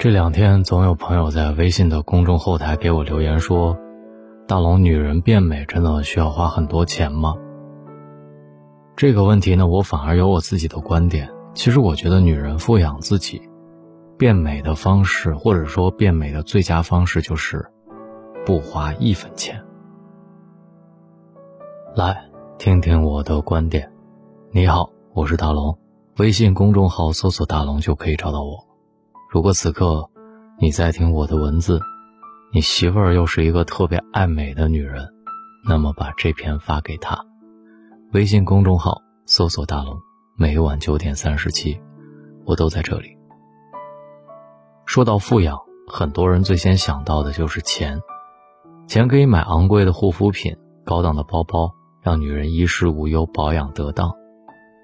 这两天总有朋友在微信的公众后台给我留言说：“大龙，女人变美真的需要花很多钱吗？”这个问题呢，我反而有我自己的观点。其实我觉得，女人富养自己，变美的方式，或者说变美的最佳方式，就是不花一分钱。来听听我的观点。你好，我是大龙，微信公众号搜索“大龙”就可以找到我。如果此刻你在听我的文字，你媳妇儿又是一个特别爱美的女人，那么把这篇发给她。微信公众号搜索“大龙”，每晚九点三十七，我都在这里。说到富养，很多人最先想到的就是钱，钱可以买昂贵的护肤品、高档的包包。让女人衣食无忧，保养得当。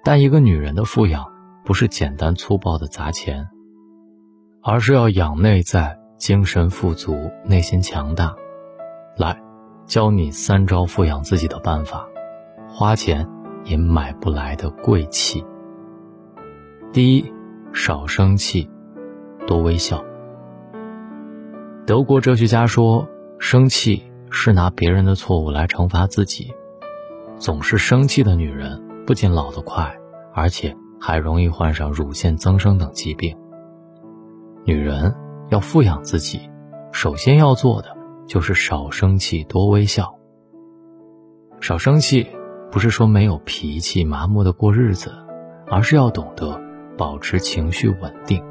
但一个女人的富养，不是简单粗暴的砸钱，而是要养内在，精神富足，内心强大。来，教你三招富养自己的办法，花钱也买不来的贵气。第一，少生气，多微笑。德国哲学家说，生气是拿别人的错误来惩罚自己。总是生气的女人，不仅老得快，而且还容易患上乳腺增生等疾病。女人要富养自己，首先要做的就是少生气，多微笑。少生气，不是说没有脾气、麻木的过日子，而是要懂得保持情绪稳定，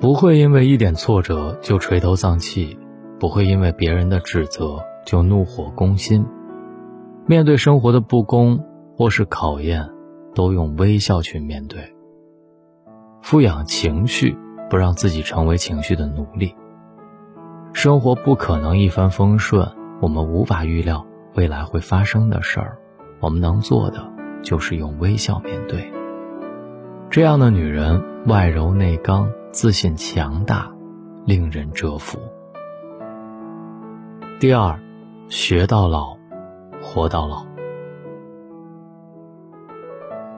不会因为一点挫折就垂头丧气，不会因为别人的指责就怒火攻心。面对生活的不公或是考验，都用微笑去面对。富养情绪，不让自己成为情绪的奴隶。生活不可能一帆风顺，我们无法预料未来会发生的事儿。我们能做的就是用微笑面对。这样的女人，外柔内刚，自信强大，令人折服。第二，学到老。活到老。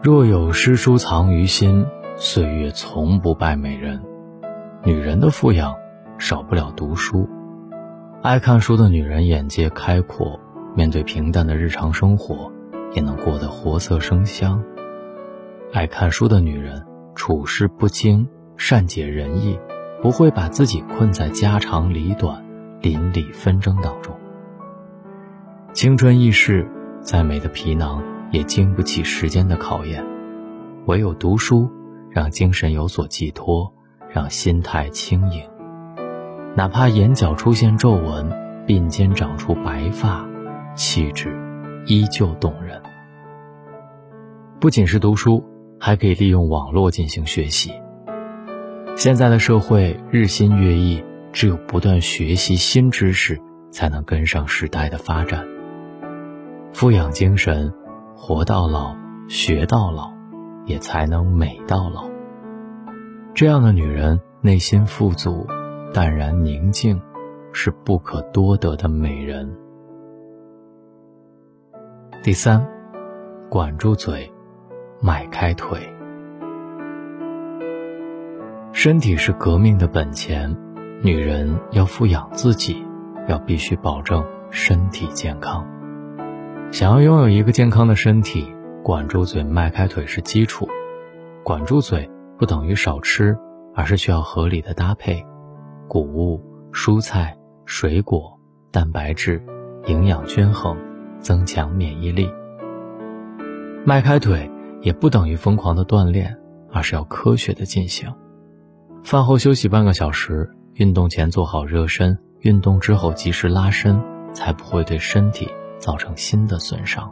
若有诗书藏于心，岁月从不败美人。女人的富养少不了读书。爱看书的女人眼界开阔，面对平淡的日常生活，也能过得活色生香。爱看书的女人处事不惊，善解人意，不会把自己困在家长里短、邻里纷争当中。青春易逝，再美的皮囊也经不起时间的考验。唯有读书，让精神有所寄托，让心态轻盈。哪怕眼角出现皱纹，鬓间长出白发，气质依旧动人。不仅是读书，还可以利用网络进行学习。现在的社会日新月异，只有不断学习新知识，才能跟上时代的发展。富养精神，活到老，学到老，也才能美到老。这样的女人内心富足，淡然宁静，是不可多得的美人。第三，管住嘴，迈开腿。身体是革命的本钱，女人要富养自己，要必须保证身体健康。想要拥有一个健康的身体，管住嘴、迈开腿是基础。管住嘴不等于少吃，而是需要合理的搭配：谷物、蔬菜、水果、蛋白质，营养均衡，增强免疫力。迈开腿也不等于疯狂的锻炼，而是要科学的进行。饭后休息半个小时，运动前做好热身，运动之后及时拉伸，才不会对身体。造成新的损伤。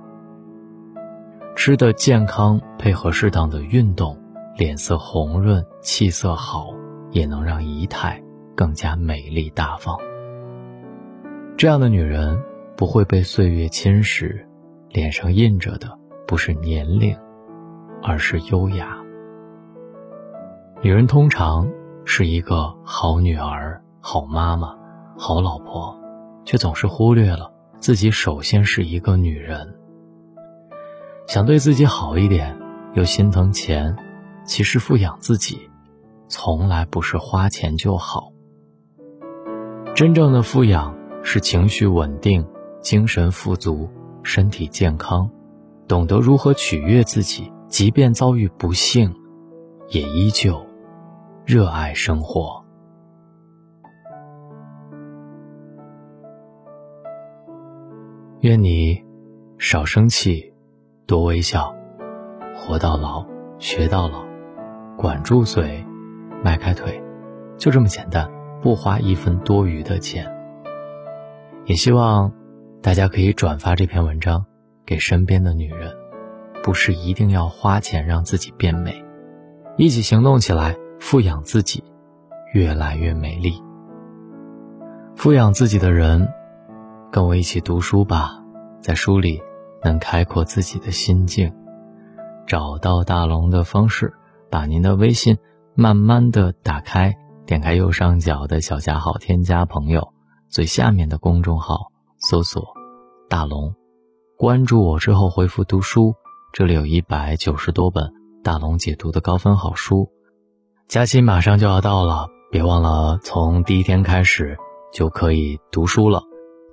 吃的健康，配合适当的运动，脸色红润，气色好，也能让仪态更加美丽大方。这样的女人不会被岁月侵蚀，脸上印着的不是年龄，而是优雅。女人通常是一个好女儿、好妈妈、好老婆，却总是忽略了。自己首先是一个女人，想对自己好一点，又心疼钱，其实富养自己，从来不是花钱就好。真正的富养是情绪稳定、精神富足、身体健康，懂得如何取悦自己，即便遭遇不幸，也依旧热爱生活。愿你少生气，多微笑，活到老，学到老，管住嘴，迈开腿，就这么简单，不花一分多余的钱。也希望大家可以转发这篇文章给身边的女人，不是一定要花钱让自己变美，一起行动起来，富养自己，越来越美丽。富养自己的人。跟我一起读书吧，在书里能开阔自己的心境。找到大龙的方式，把您的微信慢慢的打开，点开右上角的小加号，添加朋友，最下面的公众号搜索“大龙”，关注我之后回复“读书”，这里有一百九十多本大龙解读的高分好书。假期马上就要到了，别忘了从第一天开始就可以读书了。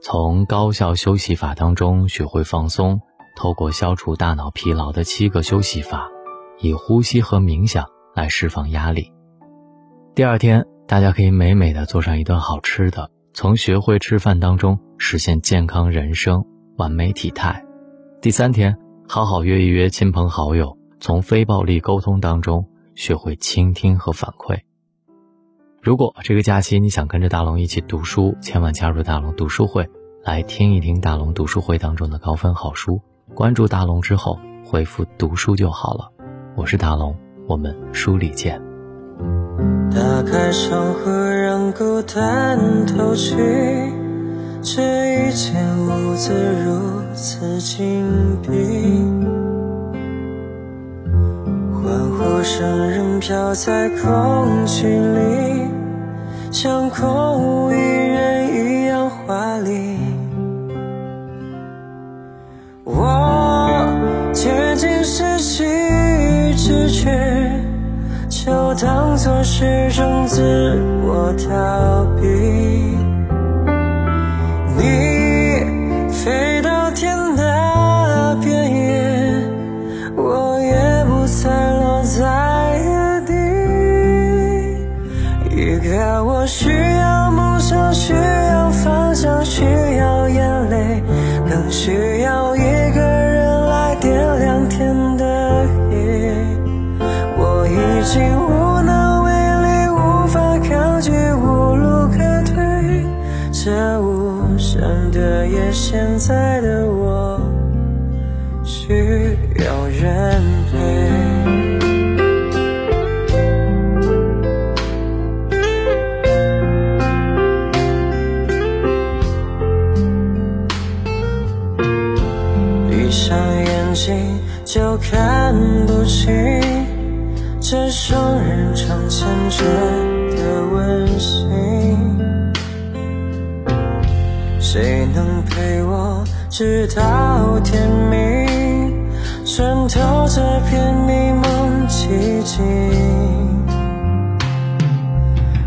从高效休息法当中学会放松，透过消除大脑疲劳的七个休息法，以呼吸和冥想来释放压力。第二天，大家可以美美的做上一顿好吃的，从学会吃饭当中实现健康人生、完美体态。第三天，好好约一约亲朋好友，从非暴力沟通当中学会倾听和反馈。如果这个假期你想跟着大龙一起读书，千万加入大龙读书会，来听一听大龙读书会当中的高分好书。关注大龙之后，回复“读书”就好了。我是大龙，我们书里见。打开窗户，让孤单透气，这一间屋子如此紧闭，欢呼声仍飘在空气里。像空无一人当作是种自我逃避。你飞到天的边缘，我也不再落在地，一个我。需要梦想，需要方向，需要眼泪，更需需要人陪。就看不清这双人床牵着的温馨，谁能陪我直到天明，穿透这片迷蒙寂静？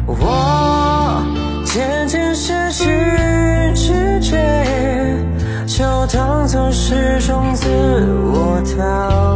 我渐渐失去知觉，就当做是种自我逃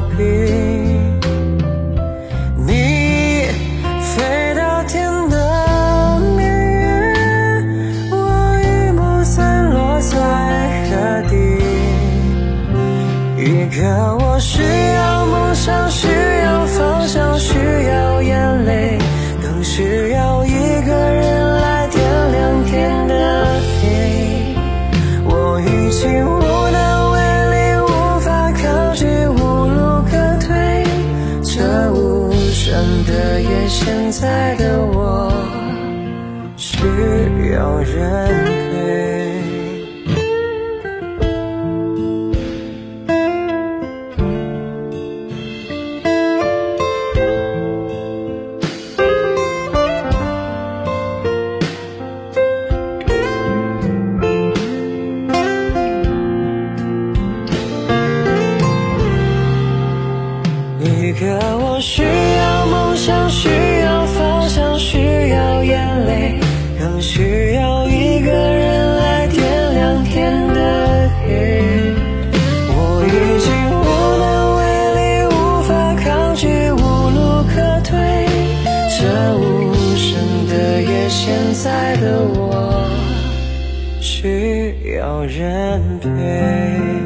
需要人陪。一个我需要梦想，需的我需要人陪。